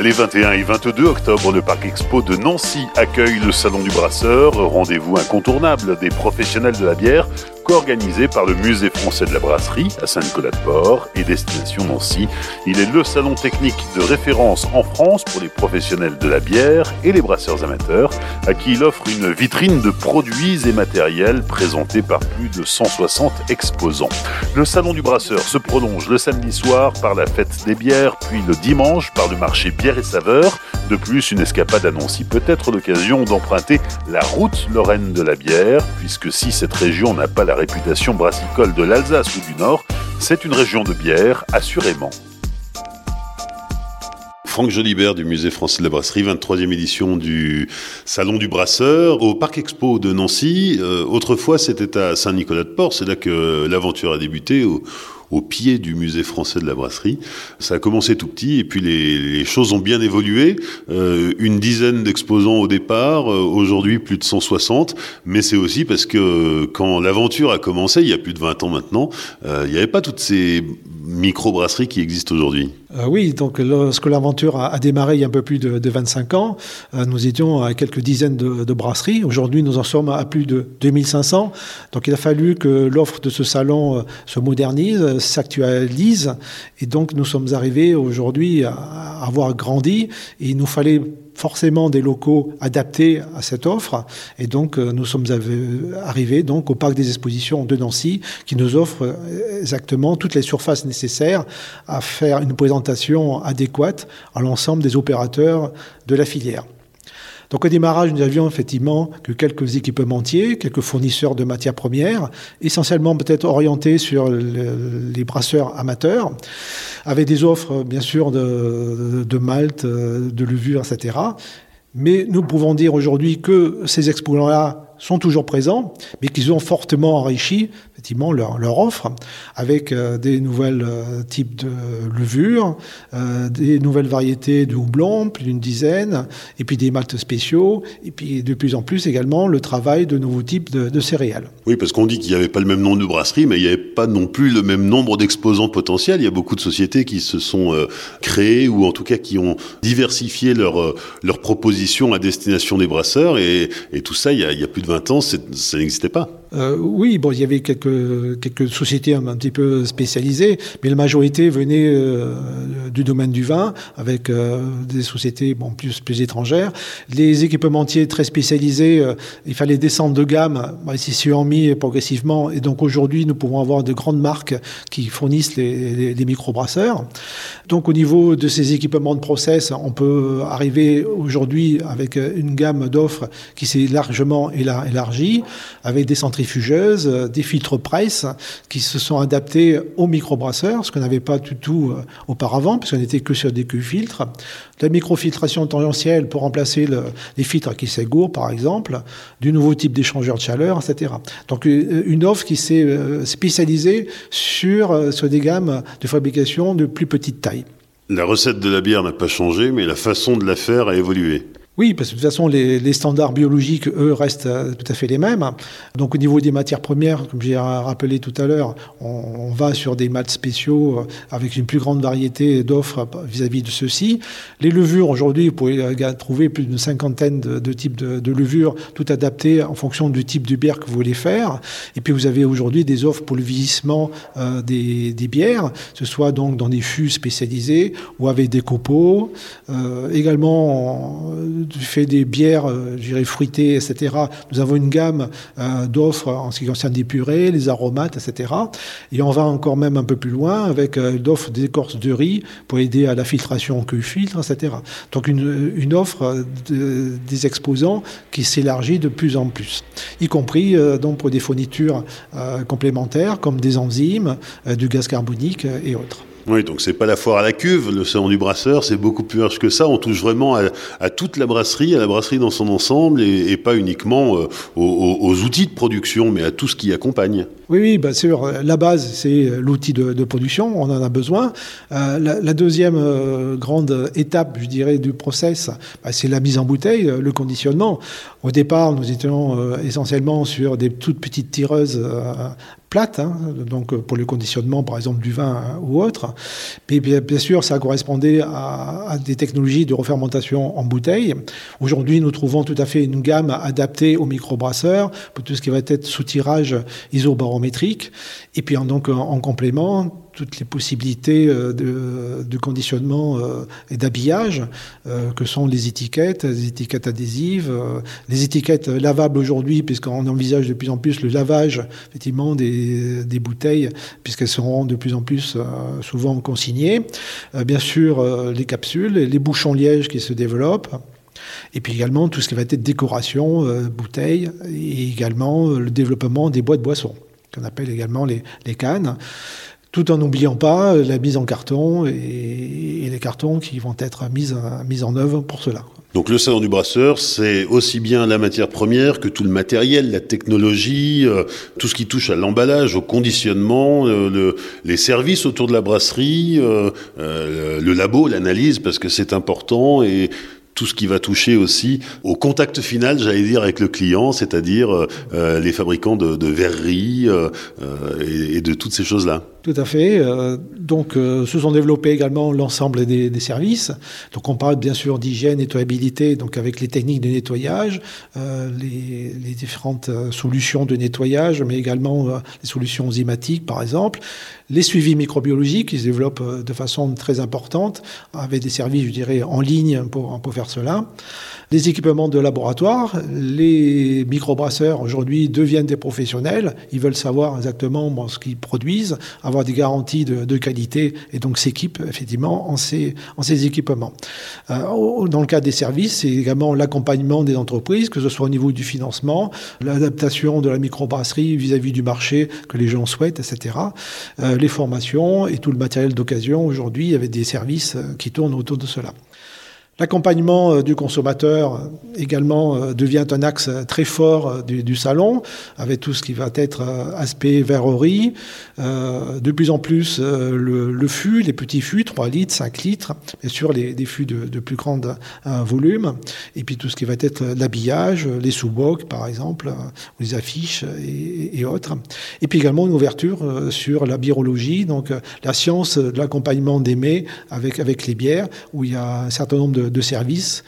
Les 21 et 22 octobre, le Parc Expo de Nancy accueille le Salon du Brasseur, rendez-vous incontournable des professionnels de la bière organisé par le Musée français de la brasserie à Saint-Nicolas-de-Port et Destination Nancy. Il est le salon technique de référence en France pour les professionnels de la bière et les brasseurs amateurs, à qui il offre une vitrine de produits et matériels présentés par plus de 160 exposants. Le salon du brasseur se prolonge le samedi soir par la fête des bières, puis le dimanche par le marché bière et saveurs. De plus, une escapade à Nancy peut être l'occasion d'emprunter la route Lorraine de la bière, puisque si cette région n'a pas la réputation brassicole de l'Alsace ou du Nord, c'est une région de bière, assurément. Franck Jolibert du Musée français de la brasserie, 23e édition du Salon du Brasseur au Parc Expo de Nancy. Euh, autrefois, c'était à Saint-Nicolas-de-Port, c'est là que l'aventure a débuté, au, pied du musée français de la brasserie. Ça a commencé tout petit et puis les, choses ont bien évolué. Euh, une dizaine d'exposants au départ, euh, aujourd'hui plus de 160, mais c'est aussi parce que quand l'aventure a commencé, il y a plus de 20 ans maintenant, il n'y avait pas toutes ces micro-brasseries qui existent aujourd'hui. Oui, donc lorsque l'aventure a, démarré il y a un peu plus de, 25 ans, nous étions à quelques dizaines de, brasseries. Aujourd'hui, nous en sommes à plus de 2500. Donc il a fallu que l'offre de ce salon se modernise, s'actualise. Et donc, nous sommes arrivés aujourd'hui à avoir grandi. Il nous fallait forcément des locaux adaptés à cette offre. Et donc, euh, nous sommes arrivés donc au parc des expositions de Nancy, qui nous offre euh, exactement toutes les surfaces nécessaires à faire une présentation adéquate à l'ensemble des opérateurs de la filière. Donc au démarrage, nous avions effectivement que quelques équipementiers, quelques fournisseurs de matières premières, essentiellement peut-être orientés sur les brasseurs amateurs, avec des offres bien sûr de, de malt, de levure, etc. Mais nous pouvons dire aujourd'hui que ces exposants-là sont toujours présents, mais qu'ils ont fortement enrichi effectivement leur, leur offre avec euh, des nouvelles euh, types de levures, euh, des nouvelles variétés de houblon, plus d'une dizaine, et puis des maltes spéciaux, et puis de plus en plus également le travail de nouveaux types de, céréales. Oui, parce qu'on dit qu'il n'y avait pas le même nombre de brasseries, mais il n'y avait pas non plus le même nombre d'exposants potentiels. Il y a beaucoup de sociétés qui se sont créées ou en tout cas qui ont diversifié leur, leur proposition à destination des brasseurs, et, tout ça, il y a plus de 20 ans, ça n'existait pas. Euh, oui, bon, il y avait quelques, sociétés un, petit peu spécialisées, mais la majorité venait euh, du domaine du vin, avec euh, des sociétés plus, plus étrangères. Les équipementiers très spécialisés, il fallait descendre de gamme, bah, ils s'y sont mis progressivement, et donc aujourd'hui, nous pouvons avoir de grandes marques qui fournissent les, les, les microbrasseurs. Donc au niveau de ces équipements de process, on peut arriver aujourd'hui avec une gamme d'offres qui s'est largement élargie, avec des centres euh, des filtres presse qui se sont adaptés aux microbrasseurs, ce qu'on n'avait pas du tout euh, auparavant, puisqu'on n'était que sur des queues filtres. La microfiltration tangentielle pour remplacer les filtres qui s'égourent, par exemple, du nouveau type d'échangeur de chaleur, etc. Donc euh, une offre qui s'est spécialisée sur, sur des gammes de fabrication de plus petite taille. La recette de la bière n'a pas changé, mais la façon de la faire a évolué. Oui, parce que de toute façon, les, standards biologiques, eux, restent euh, tout à fait les mêmes. Donc au niveau des matières premières, comme j'ai rappelé tout à l'heure, on, va sur des mats spéciaux euh, avec une plus grande variété d'offres vis-à-vis de ceux-ci. Les levures, aujourd'hui, vous pouvez euh, trouver plus d'une cinquantaine de, types de, levures, tout adaptées en fonction du type de bière que vous voulez faire. Et puis vous avez aujourd'hui des offres pour le vieillissement des, bières, que ce soit donc dans des fûts spécialisés ou avec des copeaux. également du fait des bières, euh, je dirais fruitées, etc., nous avons une gamme euh, d'offres en ce qui concerne des purées, les aromates, etc. Et on va encore même un peu plus loin avec euh, l'offre d'écorce de riz pour aider à la filtration que filtre, etc. Donc une, une offre des exposants qui s'élargit de plus en plus, y compris donc pour des fournitures complémentaires comme des enzymes, du gaz carbonique et autres. Oui, donc c'est pas la foire à la cuve, le salon du brasseur, c'est beaucoup plus large que ça. On touche vraiment à, toute la brasserie, à la brasserie dans son ensemble, et, pas uniquement euh, aux, outils de production, mais à tout ce qui accompagne. Oui, oui, bien sûr. La base, c'est l'outil de, production, on en a besoin. Euh, la, deuxième euh, grande étape, je dirais, du process, bah, c'est la mise en bouteille, le conditionnement. Au départ, nous étions essentiellement sur des toutes petites tireuses plate, hein, donc pour le conditionnement par exemple du vin hein, ou autre. Mais bien, sûr, ça correspondait à, des technologies de refermentation en bouteille. Aujourd'hui, nous trouvons tout à fait une gamme adaptée aux microbrasseurs pour tout ce qui va être sous-tirage isobarométrique. Et puis donc en complément, toutes les possibilités euh, de, conditionnement euh, et d'habillage euh, que sont les étiquettes, les étiquettes adhésives, les étiquettes lavables aujourd'hui, puisqu'on envisage de plus en plus le lavage effectivement des, bouteilles, puisqu'elles seront de plus en plus souvent consignées. bien sûr, les capsules, les bouchons liège qui se développent. Et puis également tout ce qui va être décoration, bouteilles, et également le développement des boîtes boissons, qu'on appelle également les cannes tout en n'oubliant pas la mise en carton et, les cartons qui vont être mis, en œuvre pour cela. Donc le salon du brasseur, c'est aussi bien la matière première que tout le matériel, la technologie, euh, tout ce qui touche à l'emballage, au conditionnement, euh, les services autour de la brasserie, euh, le labo, l'analyse, parce que c'est important et tout ce qui va toucher aussi au contact final, j'allais dire, avec le client, c'est-à-dire euh, euh, les fabricants de, verreries euh, et, de toutes ces choses-là. Tout à fait. donc, se sont développés également l'ensemble des, services. Donc, on parle bien sûr d'hygiène, nettoyabilité, donc avec les techniques de nettoyage, les, les, différentes solutions de nettoyage, mais également les solutions enzymatiques, par exemple, les suivis microbiologiques qui se développent de façon très importante, avec des services, je dirais, en ligne pour, pour faire cela. Les équipements de laboratoire, les microbrasseurs aujourd'hui deviennent des professionnels. Ils veulent savoir exactement ce qu'ils produisent, des garanties de, qualité et donc s'équipent effectivement en ces, en ces équipements. Euh, dans le cas des services, c'est également l'accompagnement des entreprises, que ce soit au niveau du financement, l'adaptation de la microbrasserie vis-à-vis du marché que les gens souhaitent, etc. Euh, les formations et tout le matériel d'occasion aujourd'hui avec des services qui tournent autour de cela. L'accompagnement euh, du consommateur euh, également euh, devient un axe très fort du, salon, avec tout ce qui va être aspect verrerie. de plus en plus, le, fût, les petits fûts, 3 litres, 5 litres, bien sûr les, fûts de, plus grand volume, et puis tout ce qui va être l'habillage, les sous-bocs par exemple, les affiches et, autres. Et puis également une ouverture sur la birologie, donc la science de l'accompagnement des mets avec, avec les bières, où il y a un certain nombre de de, services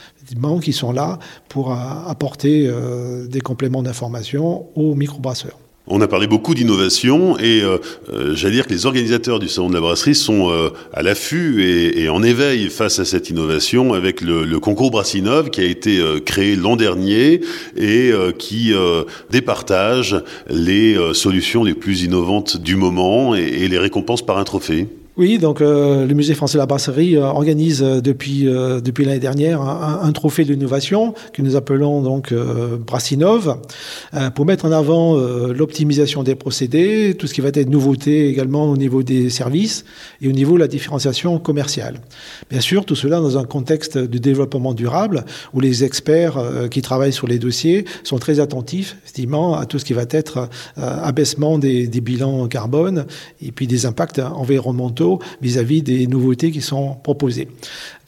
qui sont là pour apporter euh, des compléments d'information aux microbrasseurs. On a parlé beaucoup d'innovation et euh, euh, j'allais dire que les organisateurs du salon de la brasserie sont à l'affût et, en éveil face à cette innovation avec le, concours Brassinov qui a été créé l'an dernier et qui départage les solutions les plus innovantes du moment et les récompense par un trophée. Oui, donc euh, le Musée français de la brasserie euh, organise euh, depuis, depuis l'année dernière un, trophée d'innovation que nous appelons donc Brassinov pour mettre en avant l'optimisation des procédés, tout ce qui va être nouveauté également au niveau des services et au niveau de la différenciation commerciale. Bien sûr, tout cela dans un contexte de développement durable où les experts qui travaillent sur les dossiers sont très attentifs, effectivement, à tout ce qui va être abaissement des, des bilans carbone et puis des impacts environnementaux vis-à-vis des nouveautés qui sont proposées.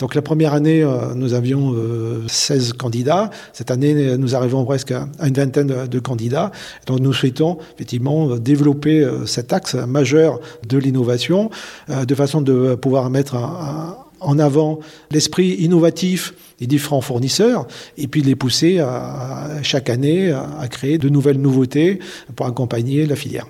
Donc la première année, euh, nous avions 16 euh, candidats. Cette année, nous arrivons presque à une vingtaine de, candidats. Donc nous souhaitons effectivement développer euh, cet axe majeur de l'innovation de façon de pouvoir mettre en avant l'esprit innovatif des différents fournisseurs et puis les pousser chaque année à créer de nouvelles nouveautés pour accompagner la filière.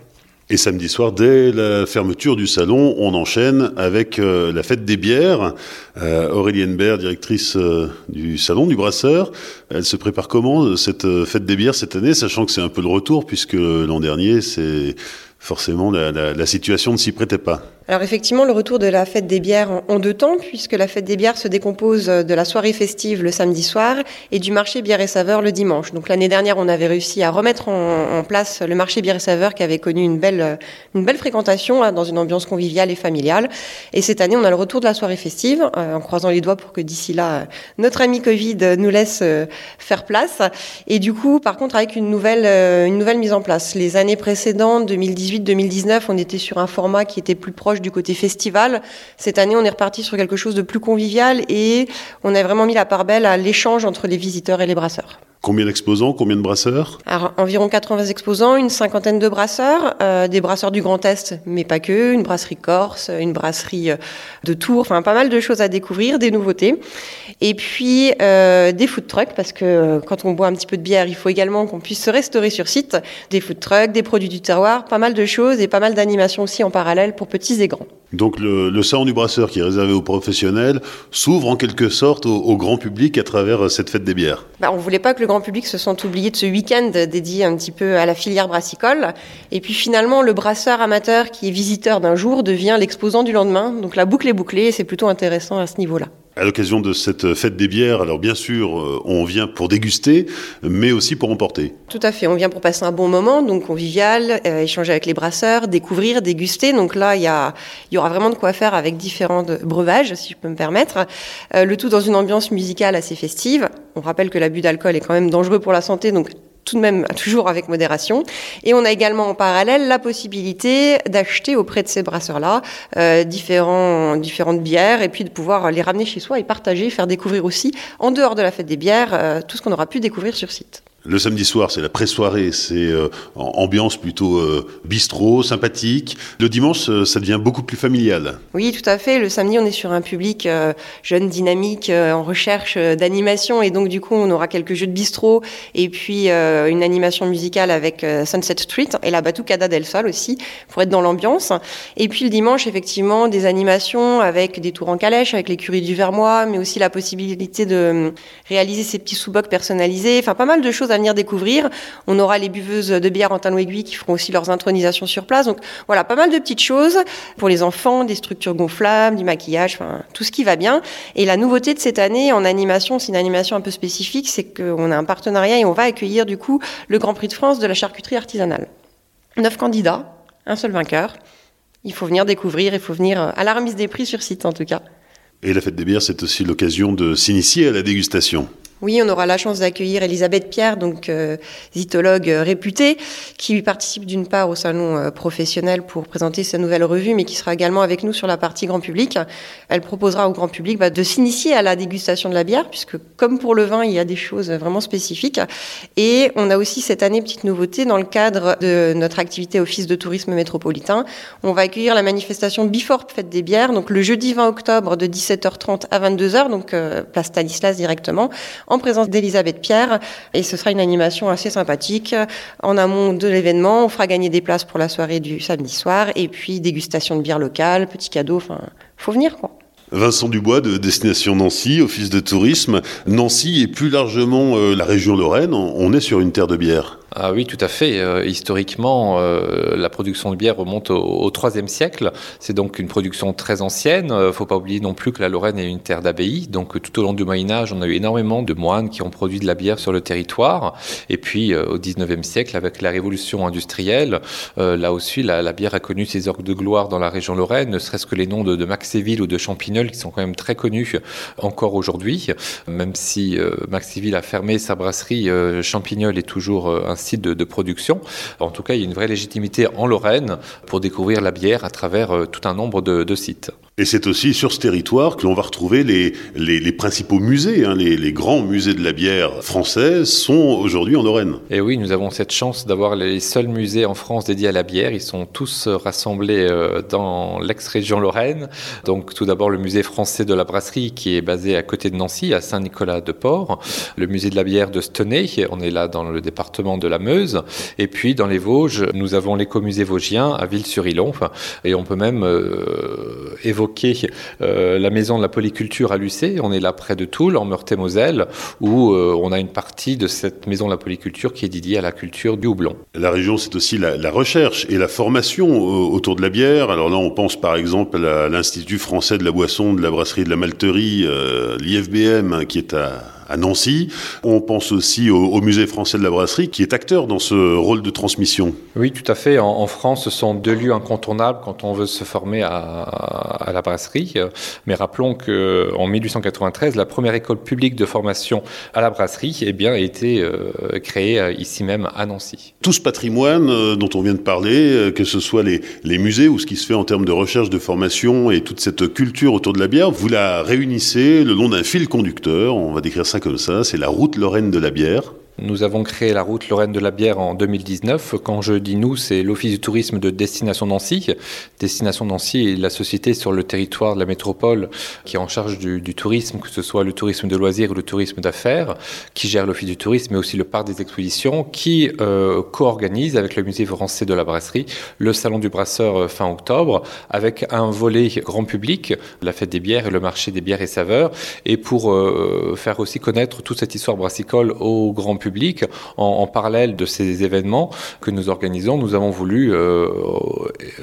Et samedi soir, dès la fermeture du salon, on enchaîne avec euh, la fête des bières. Euh, Aurélie directrice euh, du salon du brasseur, elle se prépare comment cette euh, fête des bières cette année, sachant que c'est un peu le retour puisque l'an dernier, c'est forcément la, situation ne s'y prêtait pas. Alors effectivement, le retour de la fête des bières en deux temps, puisque la fête des bières se décompose de la soirée festive le samedi soir et du marché bière et saveur le dimanche. Donc l'année dernière, on avait réussi à remettre en, place le marché bière et saveur qui avait connu une belle, une belle fréquentation hein, dans une ambiance conviviale et familiale. Et cette année, on a le retour de la soirée festive, euh, en croisant les doigts pour que d'ici là, notre ami Covid nous laisse euh, faire place. Et du coup, par contre, avec une nouvelle, euh, une nouvelle mise en place. Les années précédentes, 2018-2019, on était sur un format qui était plus proche du côté festival. Cette année, on est reparti sur quelque chose de plus convivial et on a vraiment mis la part belle à l'échange entre les visiteurs et les brasseurs. Combien d'exposants, combien de brasseurs Alors, environ 80 exposants, une cinquantaine de brasseurs, euh, des brasseurs du Grand Est, mais pas que, une brasserie corse, une brasserie euh, de Tours, enfin pas mal de choses à découvrir, des nouveautés. Et puis euh, des food trucks, parce que quand on boit un petit peu de bière, il faut également qu'on puisse se restaurer sur site. Des food trucks, des produits du terroir, pas mal de choses et pas mal d'animations aussi en parallèle pour petits et grands. Donc le, le, salon du brasseur qui est réservé aux professionnels s'ouvre en quelque sorte au, au, grand public à travers cette fête des bières. Bah, on voulait pas que le public se sente oublié de ce week-end dédié un petit peu à la filière brassicole. Et puis finalement, le brasseur amateur qui est visiteur d'un jour devient l'exposant du lendemain. Donc la boucle est bouclée et c'est plutôt intéressant à ce niveau-là. À l'occasion de cette fête des bières, alors bien sûr, euh, on vient pour déguster, mais aussi pour emporter. Tout à fait, on vient pour passer un bon moment, donc convivial, euh, échanger avec les brasseurs, découvrir, déguster. Donc là, il y, a, y aura vraiment de quoi faire avec différents breuvages, si je peux me permettre. Euh, le tout dans une ambiance musicale assez festive. On rappelle que l'abus d'alcool est quand même dangereux pour la santé, donc tout de même toujours avec modération. Et on a également en parallèle la possibilité d'acheter auprès de ces brasseurs-là euh, différents, différentes bières et puis de pouvoir les ramener chez soi et partager, faire découvrir aussi, en dehors de la fête des bières, euh, tout ce qu'on aura pu découvrir sur site. Le samedi soir, c'est la pré-soirée, c'est euh, ambiance plutôt euh, bistrot, sympathique. Le dimanche, euh, ça devient beaucoup plus familial. Oui, tout à fait. Le samedi, on est sur un public jeune, dynamique, en recherche d'animation, et donc du coup, on aura quelques jeux de bistrot et puis une animation musicale avec Sunset Street et la Batucada del Sol aussi pour être dans l'ambiance. Et puis le dimanche, effectivement, des animations avec des tours en calèche, avec l'écurie du Vermois, mais aussi la possibilité de réaliser ces petits sous-bocs personnalisés. Enfin, pas mal de choses à venir découvrir. On aura les buveuses de bière en aiguille qui feront aussi leurs intronisations sur place. Donc voilà, pas mal de petites choses pour les enfants, des structures gonflables, du maquillage, enfin tout ce qui va bien. Et la nouveauté de cette année en animation, c'est une animation un peu spécifique, c'est qu'on a un partenariat et on va accueillir du coup le Grand Prix de France de la charcuterie artisanale. Neuf candidats, un seul vainqueur. Il faut venir découvrir, il faut venir à la remise des prix sur site en tout cas. Et la fête des bières, c'est aussi l'occasion de s'initier à la dégustation. Oui, on aura la chance d'accueillir Elisabeth Pierre, donc euh, zytologue euh, réputée, qui participe d'une part au salon euh, professionnel pour présenter sa nouvelle revue, mais qui sera également avec nous sur la partie grand public. Elle proposera au grand public bah, de s'initier à la dégustation de la bière, puisque comme pour le vin, il y a des choses vraiment spécifiques. Et on a aussi cette année petite nouveauté dans le cadre de notre activité Office de tourisme métropolitain. On va accueillir la manifestation Before Fête des bières, donc le jeudi 20 octobre de 17h30 à 22h, donc place Stanislas directement en présence d'Elisabeth Pierre. Et ce sera une animation assez sympathique. En amont de l'événement, on fera gagner des places pour la soirée du samedi soir. Et puis, dégustation de bière locale, petits cadeaux. Enfin, faut venir, quoi. Vincent Dubois de Destination Nancy, Office de tourisme. Nancy et plus largement euh, la région Lorraine, on est sur une terre de bière. Ah oui, tout à fait. Euh, historiquement, euh, la production de bière remonte au IIIe siècle. C'est donc une production très ancienne. Il ne faut pas oublier non plus que la Lorraine est une terre d'abbaye. Donc tout au long du Moyen Âge, on a eu énormément de moines qui ont produit de la bière sur le territoire. Et puis au XIXe siècle, avec la révolution industrielle, là aussi, la, bière a connu ses orgues de gloire dans la région Lorraine, ne serait-ce que les noms de, de Maxéville ou de Qui sont quand même très connus encore aujourd'hui. Même si euh, Maxéville a fermé sa brasserie, Champignol est toujours un site de, production. En tout cas, il y a une vraie légitimité en Lorraine pour découvrir la bière à travers euh, tout un nombre de sites. Et c'est aussi sur ce territoire que l'on va retrouver les, les, les principaux musées. Hein, les, les, grands musées de la bière française sont aujourd'hui en Lorraine. Et oui, nous avons cette chance d'avoir les seuls musées en France dédiés à la bière. Ils sont tous rassemblés euh, dans l'ex-région Lorraine. Donc tout d'abord le musée français de la brasserie qui est basé à côté de Nancy, à Saint-Nicolas-de-Port. Le musée de la bière de Stenay, on est là dans le département de la Meuse. Et puis dans les Vosges, nous avons l'écomusée vosgien à Ville-sur-Ilon. Et on peut même euh, évoquer euh, la maison de la polyculture à Lucé. On est là près de Toul, en Meurthe-et-Moselle, où euh, on a une partie de cette maison de la polyculture qui est dédiée à la culture du houblon. La région, c'est aussi la, recherche et la formation euh, autour de la bière. Alors là, on pense par exemple à l'Institut français de la boisson, de la brasserie, de la malterie, euh, l'IFBM, qui est à à Nancy. On pense aussi au, au, musée français de la brasserie qui est acteur dans ce rôle de transmission. Oui, tout à fait. En, en France, ce sont deux lieux incontournables quand on veut se former à, à la brasserie. Mais rappelons que en 1893, la première école publique de formation à la brasserie eh bien, a été euh, créée ici même à Nancy. Tout ce patrimoine euh, dont on vient de parler, euh, que ce soit les, les musées ou ce qui se fait en termes de recherche, de formation et toute cette culture autour de la bière, vous la réunissez le long d'un fil conducteur. On va décrire ça comme ça, c'est la route Lorraine de la bière. Nous avons créé la route Lorraine de la bière en 2019. Quand je dis nous, c'est l'Office du tourisme de Destination Nancy. Destination Nancy est la société sur le territoire de la métropole qui est en charge du, tourisme, que ce soit le tourisme de loisirs ou le tourisme d'affaires, qui gère l'Office du tourisme, mais aussi le parc des expositions, qui euh, co-organise avec le musée français de la brasserie le salon du brasseur euh, fin octobre, avec un volet grand public, la fête des bières et le marché des bières et saveurs, et pour euh, faire aussi connaître toute cette histoire brassicole au grand public. En, parallèle de ces événements que nous organisons, nous avons voulu euh,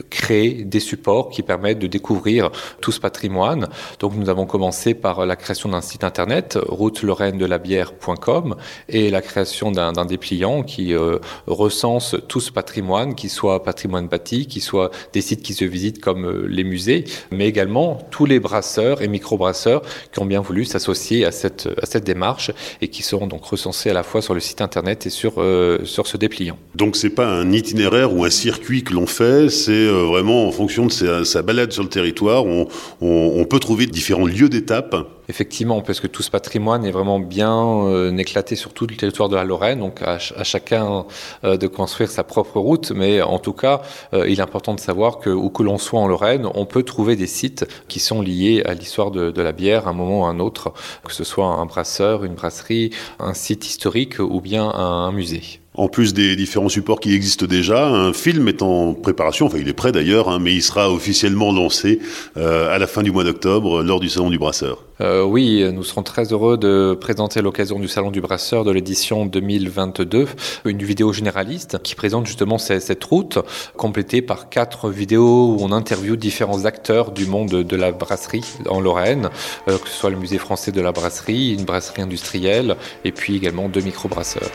créer des supports qui permettent de découvrir tout ce patrimoine. Donc nous avons commencé par la création d'un site internet, route de la bière.com, et la création d'un dépliant qui euh, recense tout ce patrimoine, qui soit patrimoine bâti, qui soit des sites qui se visitent comme euh, les musées, mais également tous les brasseurs et micro-brasseurs qui ont bien voulu s'associer à cette, à cette démarche et qui seront donc recensés à la fois sur le site internet et sur, euh, sur ce dépliant. Donc c'est pas un itinéraire ou un circuit que l'on fait, c'est euh, vraiment en fonction de sa, balade sur le territoire, on, peut trouver différents lieux d'étape. Effectivement, parce que tout ce patrimoine est vraiment bien euh, éclaté sur tout le territoire de la Lorraine, donc à, chacun de construire sa propre route, mais en tout cas, il est important de savoir que où que l'on soit en Lorraine, on peut trouver des sites qui sont liés à l'histoire de, de, la bière à un moment ou à un autre, que ce soit un brasseur, une brasserie, un site historique ou bien un musée. En plus des différents supports qui existent déjà, un film est en préparation, enfin il est prêt d'ailleurs, hein, mais il sera officiellement lancé euh, à la fin du mois d'octobre lors du Salon du Brasseur. Euh, oui, nous serons très heureux de présenter à l'occasion du Salon du Brasseur de l'édition 2022 une vidéo généraliste qui présente justement cette route, complétée par quatre vidéos où on interviewe différents acteurs du monde de la brasserie en Lorraine, euh, que ce soit le musée français de la brasserie, une brasserie industrielle et puis également deux micro-brasseurs.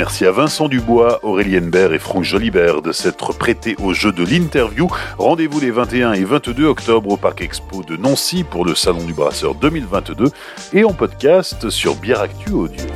Merci à Vincent Dubois, Aurélien Bert et Franck Jolibert de s'être prêtés au jeu de l'interview. Rendez-vous les 21 et 22 octobre au Parc Expo de Nancy pour le Salon du Brasseur 2022 et en podcast sur Bière Actu Audio.